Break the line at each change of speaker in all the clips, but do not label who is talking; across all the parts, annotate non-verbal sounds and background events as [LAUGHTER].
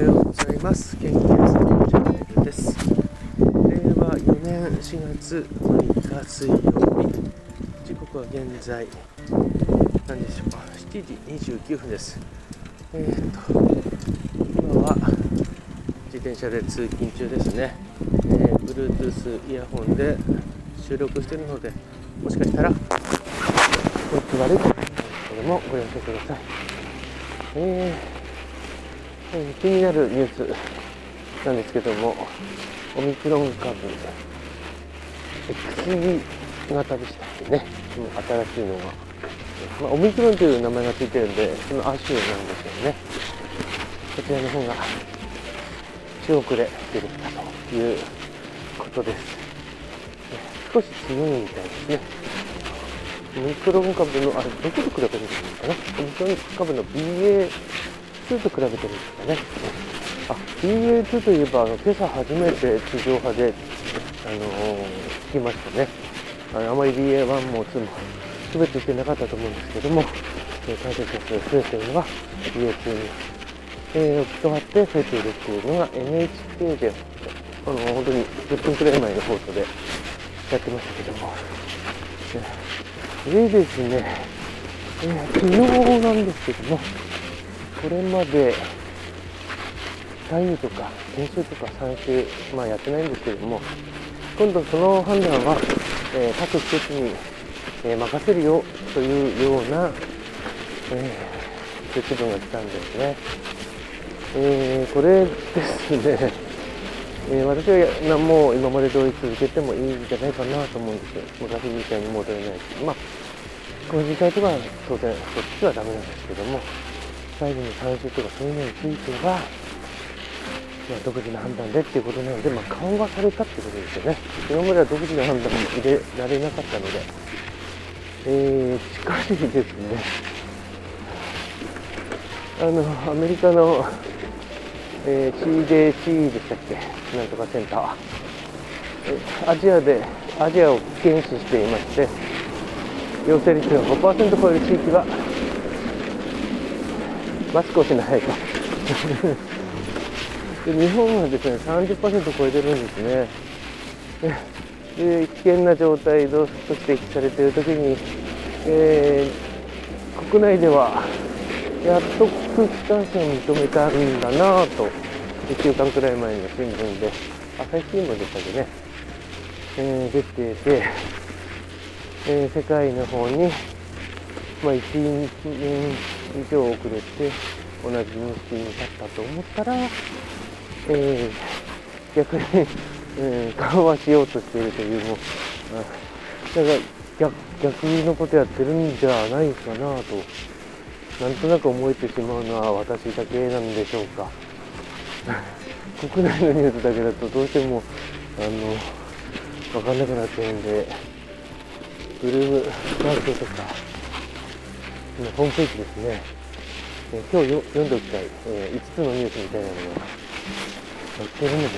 はようございます。研究室のチャンネルです。令和4年4月6日水曜日、時刻は現在、何でしょうか、7時29分です。えー、っと、今は自転車で通勤中ですね。えー、Bluetooth イヤホンで収録しているので、もしかしたら、音質悪いかもしれないですけども、ご了承ください。えーえ気になるニュースなんですけども、オミクロン株、XE 型でしたっけね、新しいのが、まあ、オミクロンという名前がついてるんで、その亜種なんですよね。こちらの方が中国で出てきたということです。少し強いみたいですね。オミクロン株の、あれ、どこと比べてるんですかね。オミクロン株の BA 2と比べてるんですかね。あ、BA2 といえば、あの今朝初めて地上波で、あのー聞きましたね。あのあまり BA1 も2も区別してなかったと思うんですけども、えー感染者数増えているのが BA2 に、えー、置き換わって増えているっていうのが NHK で、あの本当に10分くらい前の放送でやってましたけども。でですね、えー昨日なんですけども、これまで第2とか研修とか3週、まあ、やってないんですけども、今度その判断は、えー各施設に、えー任せるよというような、えー、説文が来たんですね。えーこれですね、[LAUGHS] え私は何も今まで通り続けてもいいんじゃないかなと思うんですよ。昔みたいに戻れないし。まあ、個人会とかは当然そっちはダメなんですけども、最後の3週とかそういうのについては、まあ、独自な判断でっていうことなので、まあ、緩和されたってことですよね。今までは独自な判断も入れられなかったので、えー、しかしですね、あの、アメリカの、えー、CDC でしたっけ？なんとかセンター。えアジアで、アジアを検視していまして、陽性率が5%超える地域は、マスクをしないと。で日本はですね、30%超えてるんですね。で、危険な状態と指摘されているときに、えー国内では、やっと空気感染を認めたんだなぁと、1週間くらい前の新聞で、朝日新聞でしたっけね、えー出ていて、えー世界の方に、まあ、1年以上遅れて同じ認識に立ったと思ったら、えー逆に、えー緩和しようとしているという、もう、だから逆逆のことやってるんじゃないかなと、なんとなく思えてしまうのは私だけなんでしょうか。[LAUGHS] 国内のニュースだけだとどうしても、あの、わかんなくなっちゃうんで、ブルームマーケとか、のホームページですね、え今日読んでおきたい、え5つのニュースみたいなのが載ってるので、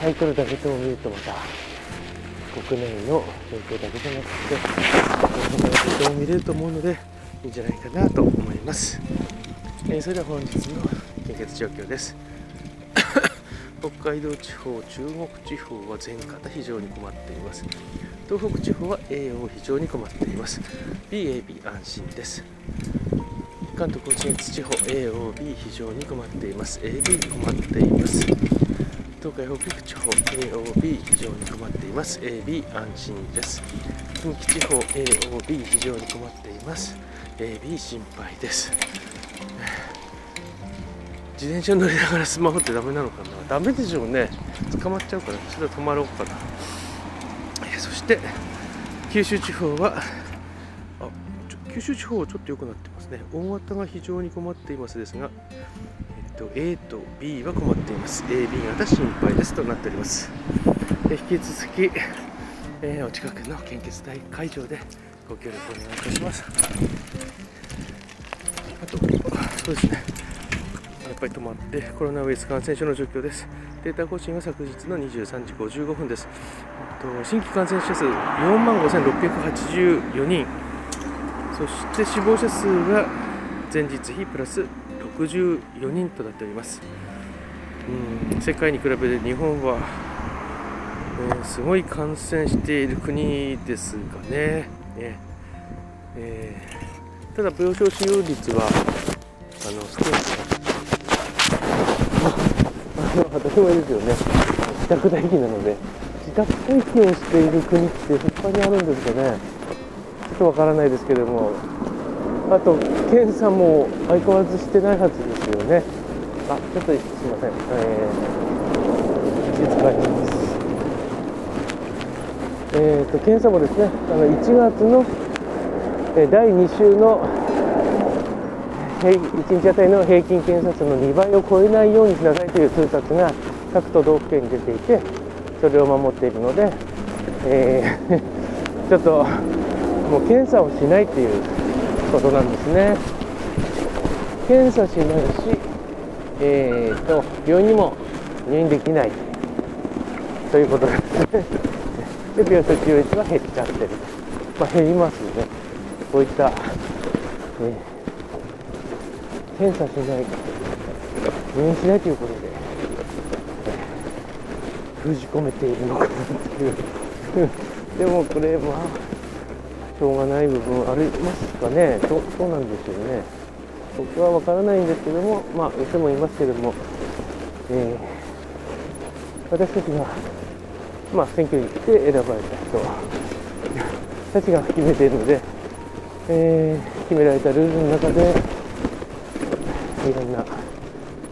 タイトルだけでも見るとまた、国内の状況だけじゃなくて、他のことも見れると思うので、いいんじゃないかなと思います。えーそれでは本日の献血状況です。[COUGHS] 北海道地方、中国地方は全型非常に困っています。東北地方は AO 非常に困っています。BAB 安心です。関東甲信越地方 AOB 非常に困っています。AB 困っています。東海北陸地方 AOB 非常に困っています AB 安心です近畿地方 AOB 非常に困っています AB 心配です自転車乗りながらスマホってダメなのかな？ダメでしょうね捕まっちゃうからそれは止まろうかなして九州地方はあ九州地方はちょっと良くなってますね。大型が非常に困っていますですがえっと A と B は困っています。AB 型心配ですとなっております。え引き続き、えーお近くの献血大会場でご協力お願いいたします。あとそうですね。やっぱり止まってコロナウイルス感染症の状況です。データ更新は昨日の23時55分です。と新規感染者数4万5684人。そして死亡者数が前日比プラス64人となっております。うん世界に比べて日本は、えー、すごい感染している国ですがね。ね、えー、ただ病床使用率はあの少しまあ、当たり前ですよね。自宅待機なので。自宅待機をしている国って他にあるんですかね。ちょっとわからないですけども。あと検査も相変わらずしてないはずですよね。あちょっとすいません。えー、静かにします。えーと、検査もですねあの1月の第2週の1日あたりの平均検査数の2倍を超えないようにしなさいという通達が各都道府県に出ていてそれを守っているので、えー、[LAUGHS] ちょっともう検査をしないっていうことなんですね。検査しないし、えーと、病院にも入院できないということですね。[LAUGHS] で病床使用率は減っちゃってる、まあ、減りますよね。こういった、えー、検査しない入院しないということで、封じ込めているのかなっていう。[LAUGHS] でもこれまあしょうがない部分ありますかね。そそうなんですよね。僕は分からないんですけどもまあいつも言いますけども、えー、私たちがまあ選挙に来て選ばれた人 [LAUGHS] たちが決めているので、えー、決められたルールの中でいろんな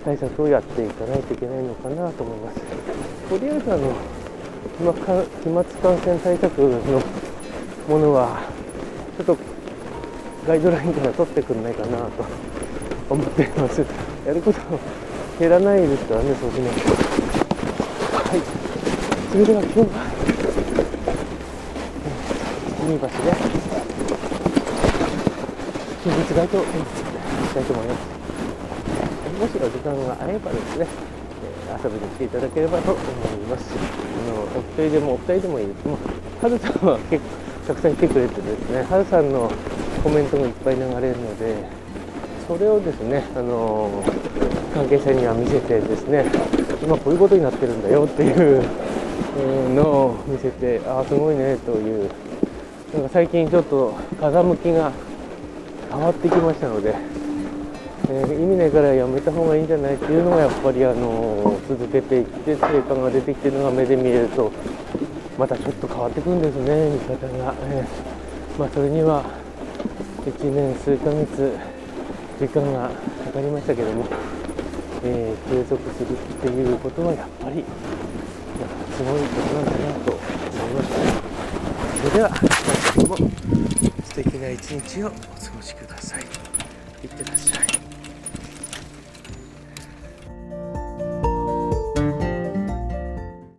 対策をやっていかないといけないのかなと思います。とりあえずあの飛沫感染対策のものはちょっとガイドラインから取ってくんないかなと思っています。やること減らないですからねそうしますはい。それでは今日は新橋で近日街としたいと思います。もしお時間があればですねえ遊びに来ていただければと思います。あのお一人でもお二人でもいいです。もうはるさんは結構たくさん来てくれてですね、ハルさんのコメントもいっぱい流れるので、それをですね、あの関係者には見せてですね、今こういうことになってるんだよっていうのを見せて、ああ、すごいねという、なんか最近ちょっと風向きが変わってきましたので、えー、意味ないからやめた方がいいんじゃないっていうのがやっぱり、あの続けていって成果が出てきてるのが目で見えるとまたちょっと変わってくるんですね見方が、えー、まあ、それには1年数ヶ月時間がかかりましたけども、えー、継続するっていうことはやっぱりすごいことなんだなと思いました。それでは今日も素敵な一日をお過ごしください。いってらっしゃい。